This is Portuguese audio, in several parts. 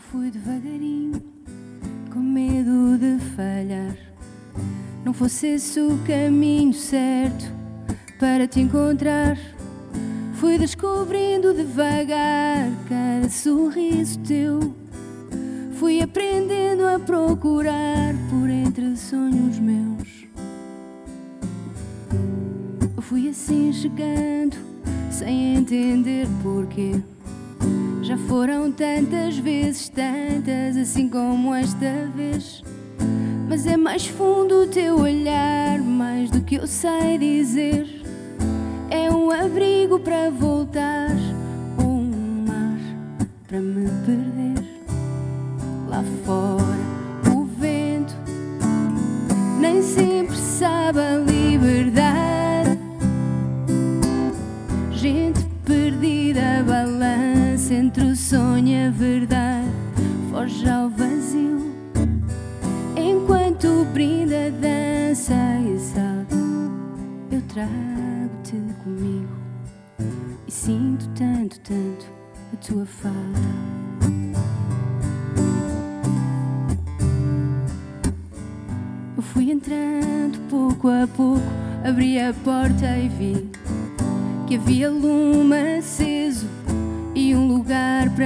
Eu fui devagarinho, com medo de falhar. Não fosse esse o caminho certo para te encontrar. Fui descobrindo devagar cada sorriso teu. Fui aprendendo a procurar por entre sonhos meus. Eu fui assim chegando, sem entender porquê. Já foram tantas vezes, tantas assim como esta vez. Mas é mais fundo o teu olhar, mais do que eu sei dizer. É um abrigo para voltar,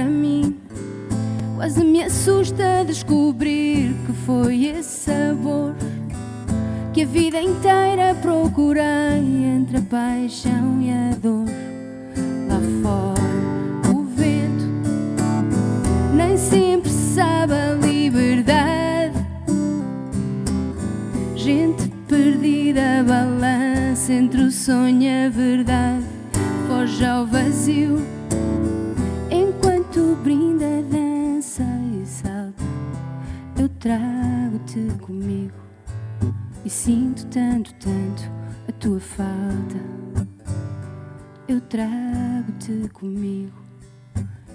mim. Quase me assusta descobrir que foi esse sabor que a vida inteira procurei entre a paixão e a dor. Lá fora, o vento nem sempre sabe a liberdade. Gente perdida, balança entre o sonho e a verdade. Foge ao vazio trago-te comigo e sinto tanto, tanto a tua falta. Eu trago-te comigo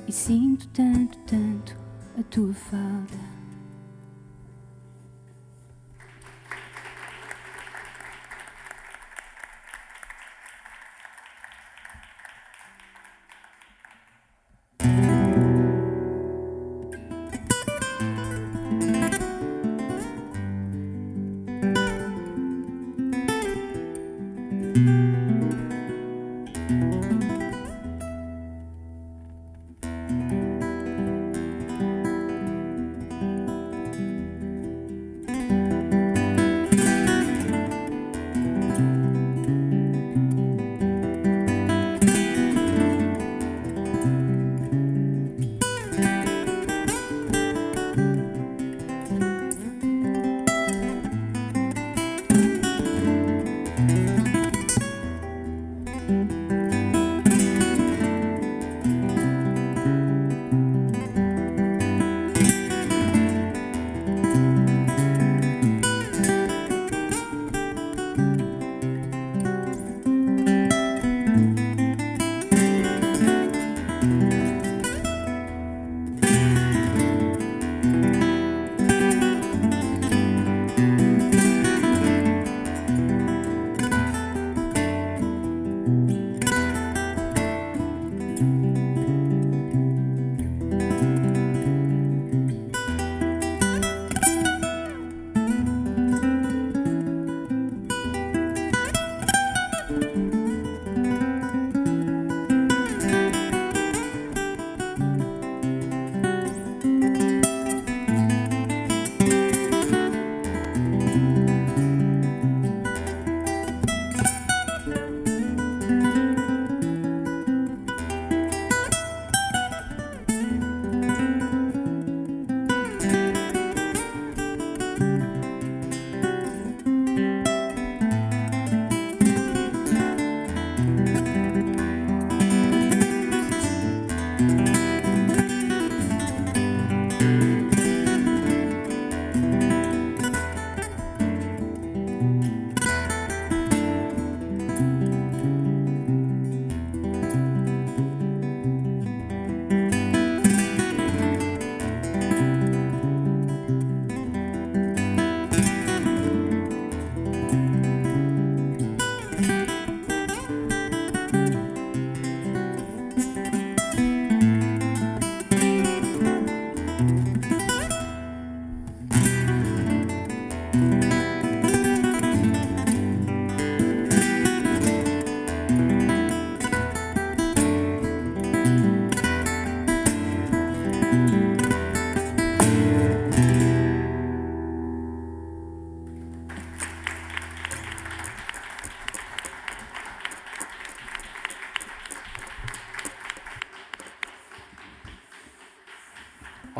e sinto tanto, tanto a tua falta.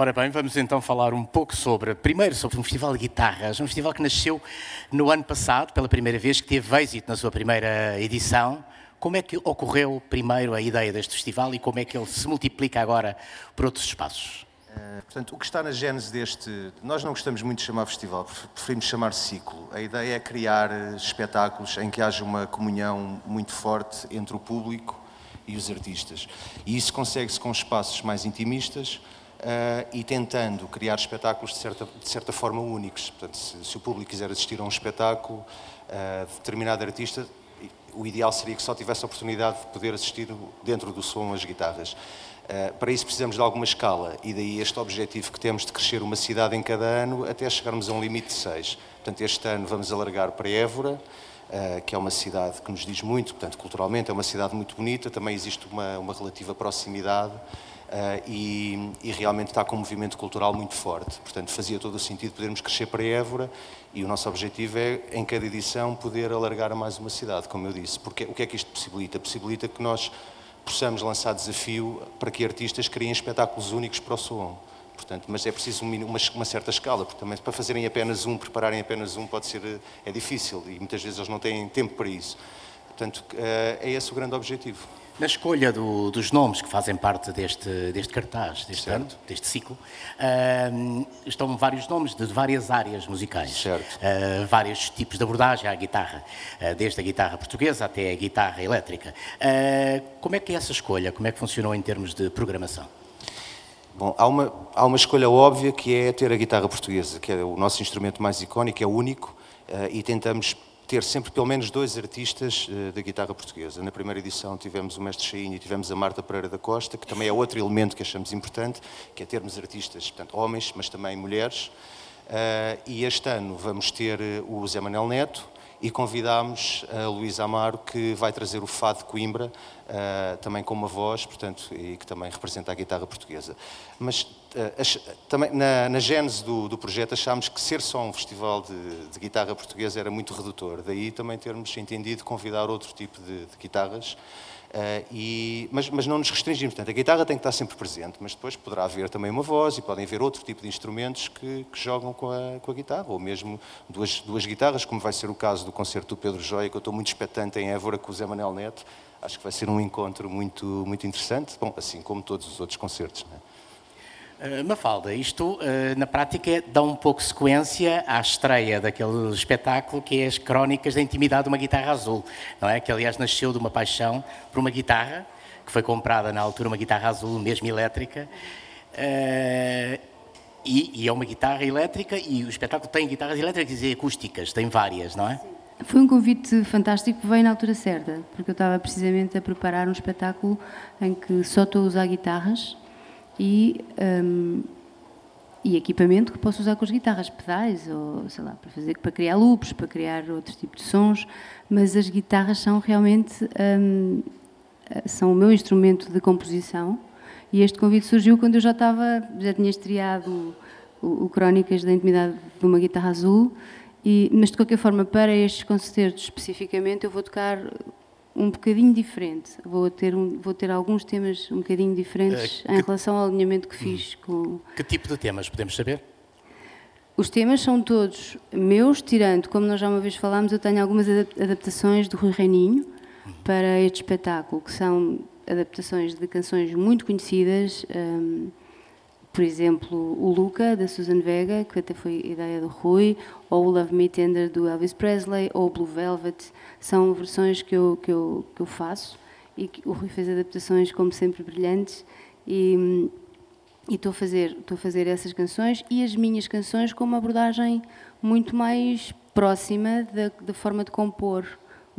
Ora bem, vamos então falar um pouco sobre, primeiro sobre um festival de guitarras, um festival que nasceu no ano passado, pela primeira vez, que teve êxito na sua primeira edição. Como é que ocorreu primeiro a ideia deste festival e como é que ele se multiplica agora por outros espaços? Uh, portanto, o que está na gênese deste. Nós não gostamos muito de chamar festival, preferimos chamar ciclo. A ideia é criar eh, espetáculos em que haja uma comunhão muito forte entre o público e os artistas. E isso consegue-se com espaços mais intimistas, Uh, e tentando criar espetáculos de certa, de certa forma únicos. Portanto, se, se, o público quiser assistir a um espetáculo uh, de determinado artista, o ideal seria que só tivesse a oportunidade de poder assistir dentro do som as guitarras. Uh, para isso precisamos de alguma escala e daí este objetivo que temos de crescer uma cidade em cada ano até chegarmos a um limite de seis. Portanto, este ano vamos alargar para Évora, Uh, que é uma cidade que nos diz muito, portanto, culturalmente é uma cidade muito bonita, também existe uma, uma relativa proximidade Uh, e, e, realmente está com um movimento cultural muito forte. Portanto, fazia todo o sentido podermos crescer para Évora e o nosso objetivo é, em cada edição, poder alargar a mais uma cidade, como eu disse. Porque o que é que isto possibilita? Possibilita que nós possamos lançar desafio para que artistas criem espetáculos únicos para o som. Portanto, mas é preciso uma, uma, certa escala, porque também para fazerem apenas um, prepararem apenas um, pode ser é difícil e muitas vezes eles não têm tempo para isso. Portanto, uh, é esse o grande objetivo. Na escolha do, dos nomes que fazem parte deste, deste cartaz, deste certo. ano, deste ciclo, uh, estão vários nomes de várias áreas musicais. Uh, vários tipos de abordagem à guitarra, uh, desde a guitarra portuguesa até a guitarra elétrica. como é que é essa escolha? Como é que funcionou em termos de programação? Bom, há uma, há uma escolha óbvia que é ter a guitarra portuguesa, que é o nosso instrumento mais icónico, é único, e tentamos ter sempre pelo menos dois artistas uh, da guitarra portuguesa. Na primeira edição tivemos o Mestre Chainho e tivemos a Marta Pereira da Costa, que também é outro elemento que achamos importante, que é termos artistas, portanto, homens, mas também mulheres. Uh, e este ano vamos ter eh, o Zé Manel Neto, e convidámos a Luísa Amaro, que vai trazer o Fado de Coimbra, uh, também com uma voz, portanto, e que também representa a guitarra portuguesa. Mas uh, também na, na gênese do, do, projeto achámos que ser só um festival de, de, guitarra portuguesa era muito redutor, daí também termos entendido convidar outro tipo de, de guitarras. Uh, e, mas, mas, não nos restringimos. Portanto, a guitarra tem que estar sempre presente, mas depois poderá haver também uma voz e podem haver outro tipo de instrumentos que, que jogam com a, com a, guitarra, ou mesmo duas, duas guitarras, como vai ser o caso do concerto do Pedro Joia, que eu estou muito expectante em Évora com o Zé Manel Neto. Acho que vai ser um encontro muito, muito interessante, bom, assim como todos os outros concertos. Né? Uh, Mafalda, isto uh, na prática dá um pouco sequência à estreia daquele espetáculo que é as Crónicas da Intimidade de uma Guitarra Azul, não é? Que aliás nasceu de uma paixão por uma guitarra, que foi comprada na altura uma guitarra azul, mesmo elétrica, uh, e, é uma guitarra elétrica e o espetáculo tem guitarras elétricas e acústicas, tem várias, não é? Foi um convite fantástico, veio na altura certa, porque eu estava precisamente a preparar um espetáculo em que só estou a usar guitarras e, um, e equipamento que posso usar com as guitarras, pedais ou sei lá, para fazer para criar loops, para criar outro tipo de sons, mas as guitarras são realmente um, são o meu instrumento de composição. E este convite surgiu quando eu já estava já tinha estreado o, o Crónicas da Intimidade de uma Guitarra Azul. E, mas de qualquer forma para estes concertos especificamente eu vou tocar um bocadinho diferente. Vou ter, um, vou ter alguns temas um bocadinho diferentes uh, que, em relação ao alinhamento que fiz hum. com. Que tipo de temas podemos saber? Os temas são todos meus, tirando, como nós já uma vez falámos, eu tenho algumas adaptações do Rui Reininho para este espetáculo, que são adaptações de canções muito conhecidas. Um, por exemplo, o Luca, da Susan Vega, que até foi ideia do Rui, ou o Love Me Tender, do Elvis Presley, ou o Blue Velvet, são versões que eu, que eu, que eu faço e que o Rui fez adaptações, como sempre, brilhantes. E, estou a fazer estou a fazer essas canções e as minhas canções com uma abordagem muito mais próxima da, da forma de compor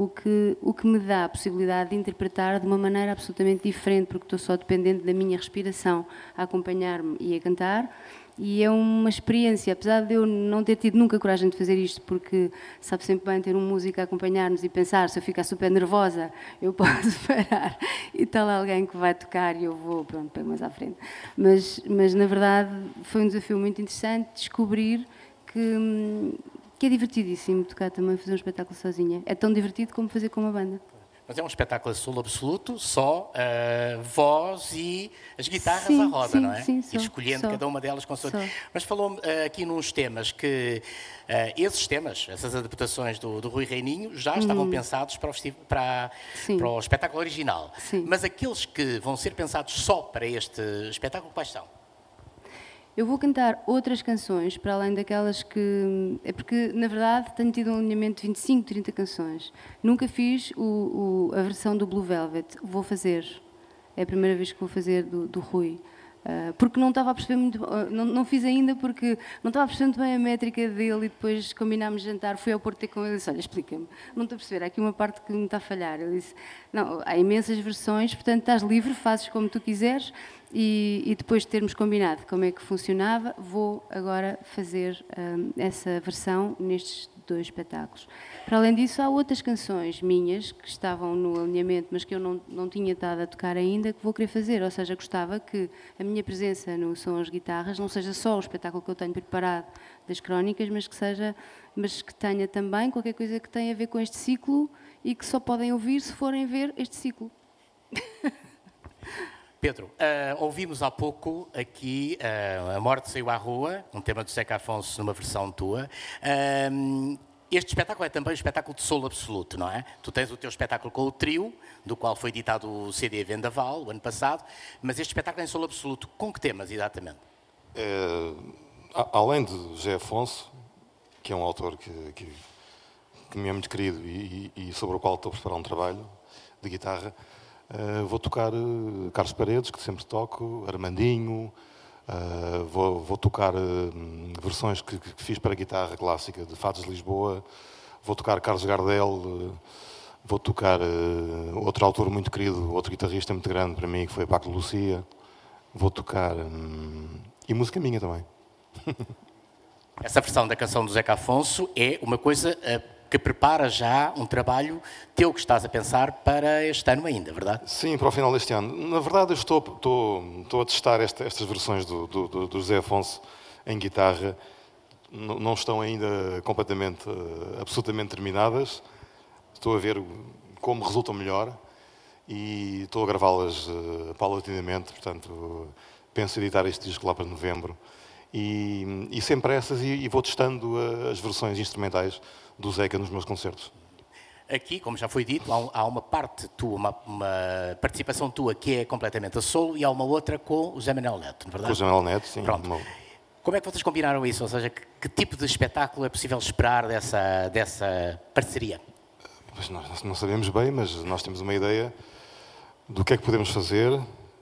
o que, o que me dá a possibilidade de interpretar de uma maneira absolutamente diferente, porque estou só dependente da minha respiração a acompanhar-me e a cantar. E é uma experiência, apesar de eu não ter tido nunca coragem de fazer isto, porque sabe sempre bem ter um músico a acompanhar-nos e pensar, se eu ficar super nervosa, eu posso parar e tal alguém que vai tocar e eu vou, pronto, bem mais à frente. Mas, mas na verdade foi um desafio muito interessante descobrir que, que é divertidíssimo tocar também, fazer um espetáculo sozinha. É tão divertido como fazer com uma banda. Mas é um espetáculo a solo absoluto, só uh, voz e as guitarras sim, à roda, sim, não é? Sim, e escolhendo só, cada uma delas com sua... Mas falou-me uh, aqui nos temas que uh, esses temas, essas adaptações do, do Rui Reininho, já estavam Uhum. pensados para o, para, para o espetáculo original. Sim. Mas aqueles que vão ser pensados só para este espetáculo, quais são? Eu vou cantar outras canções, para além daquelas que. É porque, na verdade, tenho tido um alinhamento de 25, 30 canções. Nunca fiz o, o, a versão do Blue Velvet. Vou fazer. É a primeira vez que vou fazer do, do Rui. Uh, porque não estava a perceber muito. Uh, não, não, fiz ainda porque não estava a perceber muito bem a métrica dele e depois combinámos jantar. Fui ao Porto ter com ele e disse: Olha, explica-me, não estou a perceber, há aqui uma parte que me está a falhar. Ele disse: Não, há imensas versões, portanto estás livre, fazes como tu quiseres. E, e, depois de termos combinado como é que funcionava, vou agora fazer um, essa versão nestes dois espetáculos. Para além disso, há outras canções minhas que estavam no alinhamento, mas que eu não, não tinha estado a tocar ainda, que vou querer fazer. Ou seja, gostava que a minha presença no Som as Guitarras não seja só o espetáculo que eu tenho preparado das crónicas, mas que seja, mas que tenha também qualquer coisa que tenha a ver com este ciclo e que só podem ouvir se forem ver este ciclo. Pedro, uh, ouvimos há pouco aqui uh, A Morte Saiu à Rua, um tema do Zeca Afonso numa versão tua. Uh, este espetáculo é também um espetáculo de solo absoluto, não é? Tu tens o teu espetáculo com o trio, do qual foi editado o CD Vendaval, o ano passado, mas este espetáculo é em solo absoluto. Com que temas, exatamente? É, além de José Afonso, que é um autor que, que, que me é muito querido e, e, sobre o qual estou a preparar um trabalho de guitarra, Uh, vou tocar uh, Carlos Paredes, que sempre toco, Armandinho, uh, vou, vou, tocar versões que, que, fiz para guitarra clássica de Fados de Lisboa, vou tocar Carlos Gardel, vou tocar outro autor muito querido, outro guitarrista muito grande para mim, que foi Paco Lucia, vou tocar. Um, e música minha também. Essa versão da canção do Zeca Afonso é uma coisa que prepara já um trabalho teu que estás a pensar para este ano ainda, verdade? Sim, para o final deste ano. Na verdade, eu estou, estou, estou a testar esta, estas versões do, do, do, José Afonso em guitarra. Não estão ainda completamente, uh, absolutamente terminadas. Estou a ver como resultam melhor e estou a gravá-las uh, paulatinamente. Portanto, penso editar este disco lá para novembro. E, e sem pressas, e, e vou testando as versões instrumentais do Zeca nos meus concertos. Aqui, como já foi dito, há uma parte tua, uma, uma, participação tua que é completamente a solo e há uma outra com o Zé Manuel Neto, não é verdade? Com o Zé Manuel Neto, sim. Pronto. Uma... Como é que vocês combinaram isso? Ou seja, que, que, tipo de espetáculo é possível esperar dessa, dessa parceria? Pois nós não sabemos bem, mas nós temos uma ideia do que é que podemos fazer,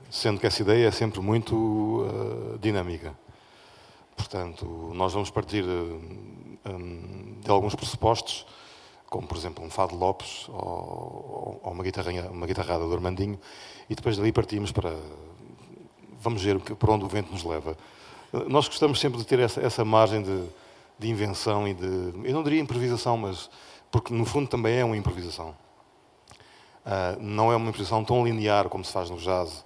sendo que essa ideia é sempre muito uh, dinâmica. Portanto, nós vamos partir uh, um, de alguns pressupostos, como por exemplo um Fado Lopes ou, ou uma, uma guitarrada do Armandinho, e depois dali partimos para. Vamos ver para onde o vento nos leva. Nós gostamos sempre de ter essa, essa margem de, de, invenção e de. Eu não diria improvisação, mas. Porque no fundo também é uma improvisação. Uh, não é uma improvisação tão linear como se faz no jazz,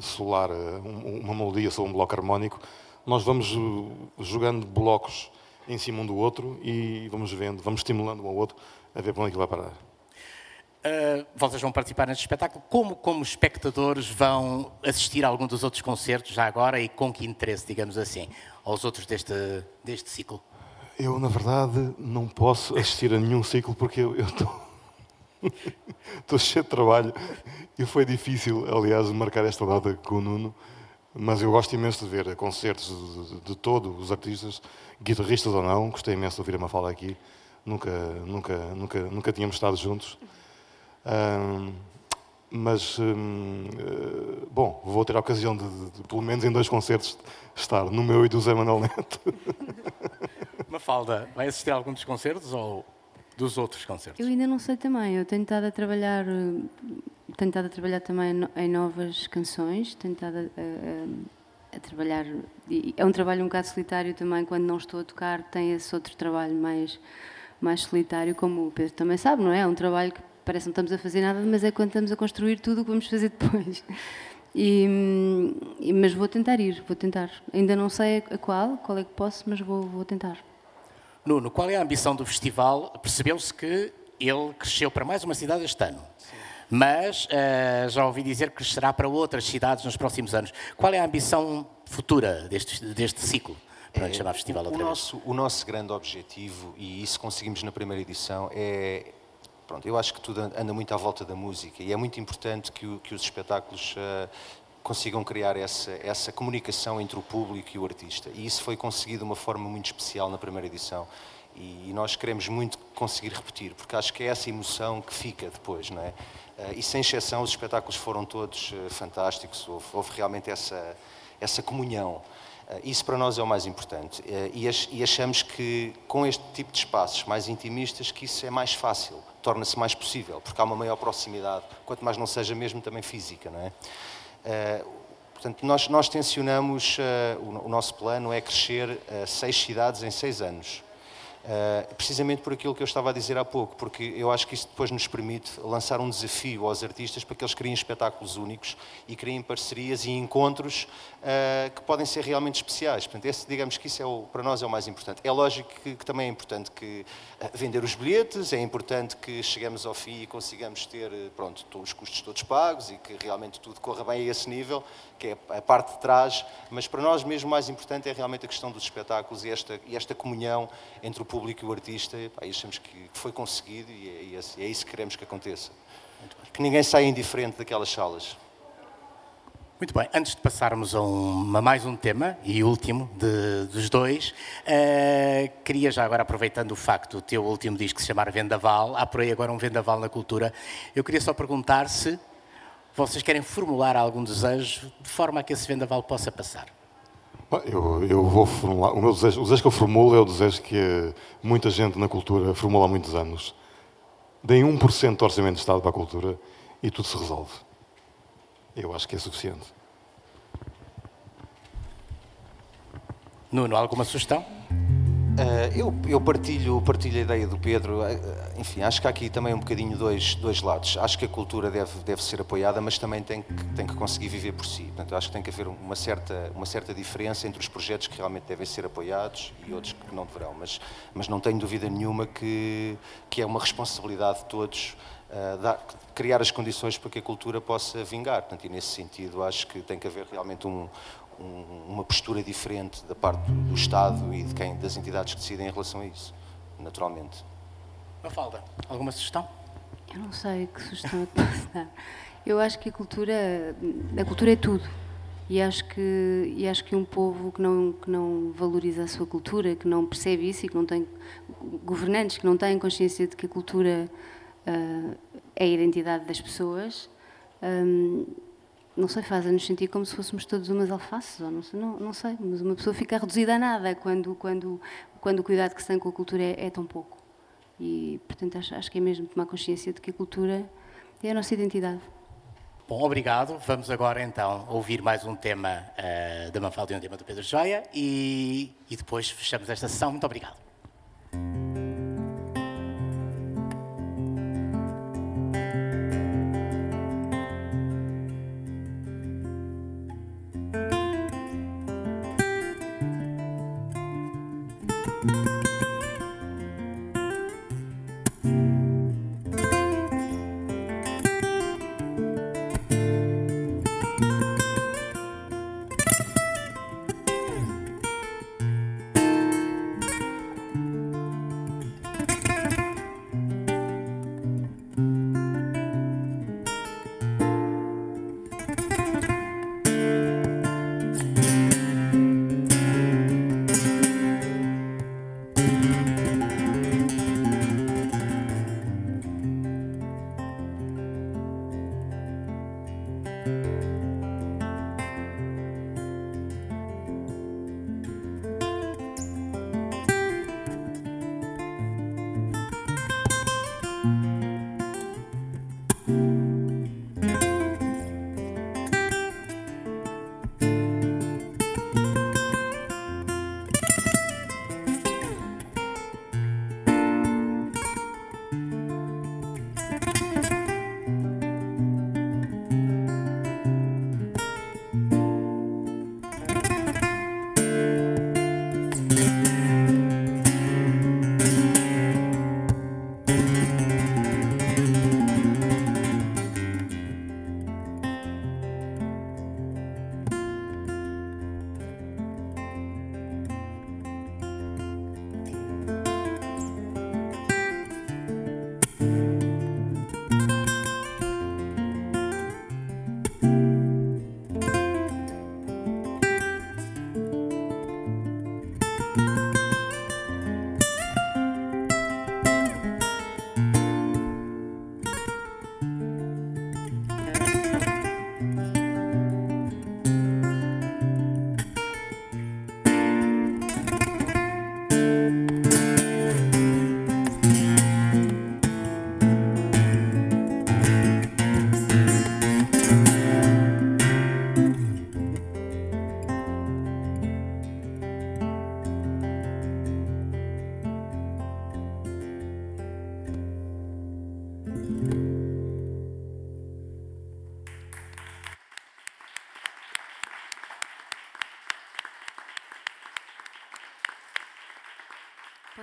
solar uh, uma melodia sobre um bloco harmónico, nós vamos uh, jogando blocos em cima um do outro e vamos vendo, vamos estimulando um ao outro a ver para onde é que vai parar. Uh, vocês vão participar neste espetáculo. Como, como espectadores, vão assistir a algum dos outros concertos já agora e com que interesse, digamos assim, aos outros deste, deste ciclo? Eu, na verdade, não posso assistir a nenhum ciclo porque eu estou. Estou cheio de trabalho e foi difícil, aliás, marcar esta data com o Nuno, mas eu gosto imenso de ver concertos de, de, todos os artistas, guitarristas ou não. Gostei imenso de ouvir a Mafalda aqui. Nunca, nunca, nunca, nunca tínhamos estado juntos. Um, mas, um, uh, bom, vou ter a ocasião de, de, de, pelo menos em dois concertos, estar no meu e do Zé Manuel Neto. Mafalda, vai assistir a algum dos concertos ou dos outros concertos? Eu ainda não sei também. Eu tenho estado a trabalhar, tenho estado a trabalhar também em novas canções, tenho estado a, a, a, trabalhar. É um trabalho um bocado solitário também, quando não estou a tocar, tem esse outro trabalho mais, mais solitário, como o Pedro também sabe, não é? É um trabalho que parece não estamos a fazer nada, mas é quando estamos a construir tudo o que vamos fazer depois. E, mas vou tentar ir, vou tentar. Ainda não sei a qual, qual é que posso, mas vou, vou tentar. Nuno, qual é a ambição do festival? Percebeu-se que ele cresceu para mais uma cidade este ano. Mas uh, já ouvi dizer que crescerá para outras cidades nos próximos anos. Qual é a ambição futura deste, deste ciclo? Para é, chamar festival o, outra o nosso, o nosso grande objetivo, e isso conseguimos na primeira edição, é, pronto, eu acho que tudo anda muito à volta da música e é muito importante que, o, que os espetáculos uh, consigam criar essa, essa comunicação entre o público e o artista. E isso foi conseguido de uma forma muito especial na primeira edição. E, e nós queremos muito conseguir repetir, porque acho que é essa emoção que fica depois, não é? Uh, e sem exceção, os espetáculos foram todos uh, fantásticos, houve, houve, realmente essa, essa comunhão. Uh, isso para nós é o mais importante. E achamos que com este tipo de espaços mais intimistas, que isso é mais fácil, torna-se mais possível, porque há uma maior proximidade, quanto mais não seja mesmo também física, não é? Eh, portanto, nós, nós tensionamos, uh, o, o, nosso plano é crescer uh, seis cidades em seis anos. Uh, precisamente por aquilo que eu estava a dizer há pouco, porque eu acho que isso depois nos permite lançar um desafio aos artistas para que eles criem espetáculos únicos e criem parcerias e encontros uh, que podem ser realmente especiais. Portanto, esse, digamos que isso é o, para nós é o mais importante. É lógico que, que também é importante que uh, vender os bilhetes, é importante que cheguemos ao fim e consigamos ter pronto, os custos todos pagos e que realmente tudo corra bem a esse nível, que é a parte de trás, mas para nós mesmo mais importante é realmente a questão dos espetáculos e esta, e esta comunhão entre o público e o artista. E, pá, achamos que foi conseguido e é, é, é, isso que queremos que aconteça. Que ninguém saia indiferente daquelas salas. Muito bem, antes de passarmos a, um, a mais um tema, e último de, dos dois, uh, queria já agora, aproveitando o facto do teu último disco se chamar Vendaval, há por aí agora um Vendaval na cultura, eu queria só perguntar se vocês querem formular algum desejo de forma a que esse vendaval possa passar? Eu, eu vou formular. O meu desejo, o desejo que eu formulo é o desejo que muita gente na cultura formula há muitos anos. Deem 1% do orçamento de Estado para a cultura e tudo se resolve. Eu acho que é suficiente. Nuno, alguma sugestão? Uh, eu, eu partilho, partilho a ideia do Pedro. Uh, enfim, acho que há aqui também um bocadinho dois, dois lados. Acho que a cultura deve, deve ser apoiada, mas também tem que, tem que conseguir viver por si. Portanto, acho que tem que haver uma certa, uma certa diferença entre os projetos que realmente devem ser apoiados e outros que não deverão. Mas, mas não tenho dúvida nenhuma que, que é uma responsabilidade de todos uh, dar, criar as condições para que a cultura possa vingar. Portanto, e nesse sentido, acho que tem que haver realmente um, um, uma postura diferente da parte do Estado e de quem, das entidades que decidem em relação a isso, naturalmente. falta alguma sugestão? Eu não sei que sugestão é que posso dar. Eu acho que a cultura, a cultura é tudo. E acho que e acho que um povo que não que não valoriza a sua cultura, que não percebe isso e que não tem governantes que não têm consciência de que a cultura uh, é a identidade das pessoas, um, não sei, faz-nos sentir como se fôssemos todos umas alfaces, ou não sei, não, não, sei, mas uma pessoa fica reduzida a nada quando, quando, quando o cuidado que se tem com a cultura é, é tão pouco. E, portanto, acho, acho que é mesmo tomar consciência de que a cultura é a nossa identidade. Bom, obrigado. Vamos agora então ouvir mais um tema uh, da Mafalda e um tema do Pedro Joia e, e depois fechamos esta sessão. Muito obrigado.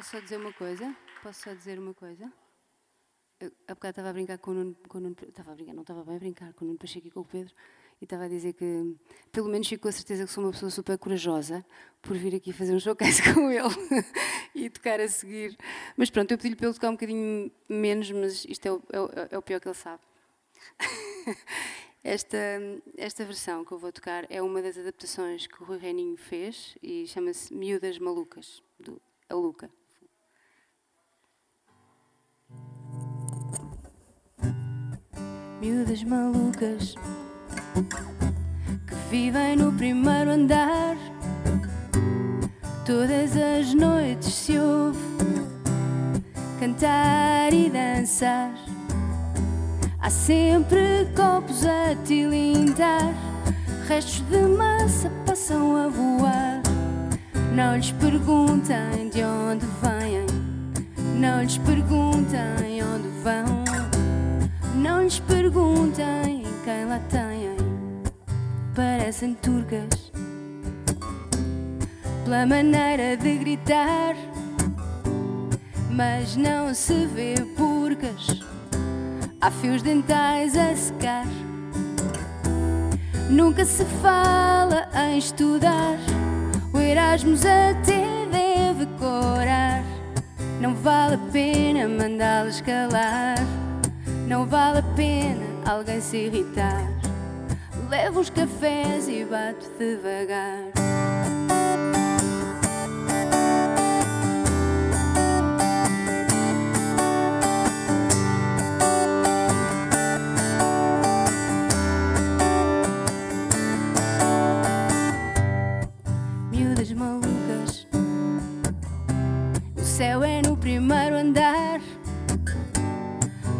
Posso só dizer uma coisa? Posso só dizer uma coisa? Há bocado estava a brincar com o Nuno, com o Nuno estava a brincar, não estava bem a brincar com o Nuno Pacheco e com o Pedro e estava a dizer que pelo menos fico com a certeza que sou uma pessoa super corajosa por vir aqui fazer um showcase com ele e tocar a seguir. Mas pronto, eu pedi-lhe para ele tocar um bocadinho menos, mas isto é o, é o, é o pior que ele sabe. Esta, esta versão que eu vou tocar é uma das adaptações que o Rui Reininho fez e chama-se Miúdas Malucas, do A Miúdas malucas que vivem no primeiro andar. Todas as noites se ouve cantar e dançar. Há sempre copos a tilintar, restos de massa passam a voar. Não lhes perguntem de onde vêm, não lhes perguntem onde vão, não lhes perguntem quem lá têm. Parecem turcas pela maneira de gritar, mas não se vê porcas Há fios dentais a secar. Nunca se fala em estudar. O Erasmus até deve corar. Não vale a pena mandá-los calar. Não vale a pena alguém se irritar. Levo os cafés e bato devagar.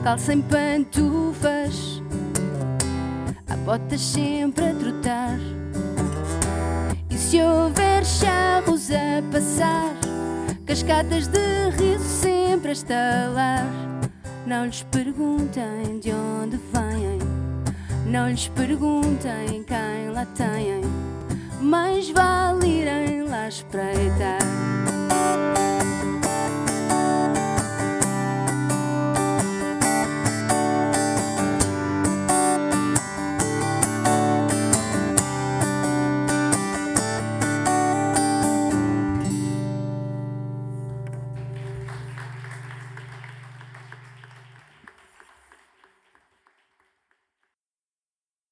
Calça em pantufas. Há botas sempre a trotar. E se houver charros a passar, cascatas de riso sempre a estalar. Não lhes perguntem de onde vêm, não lhes perguntem quem lá têm. Mais vale irem lá espreitar.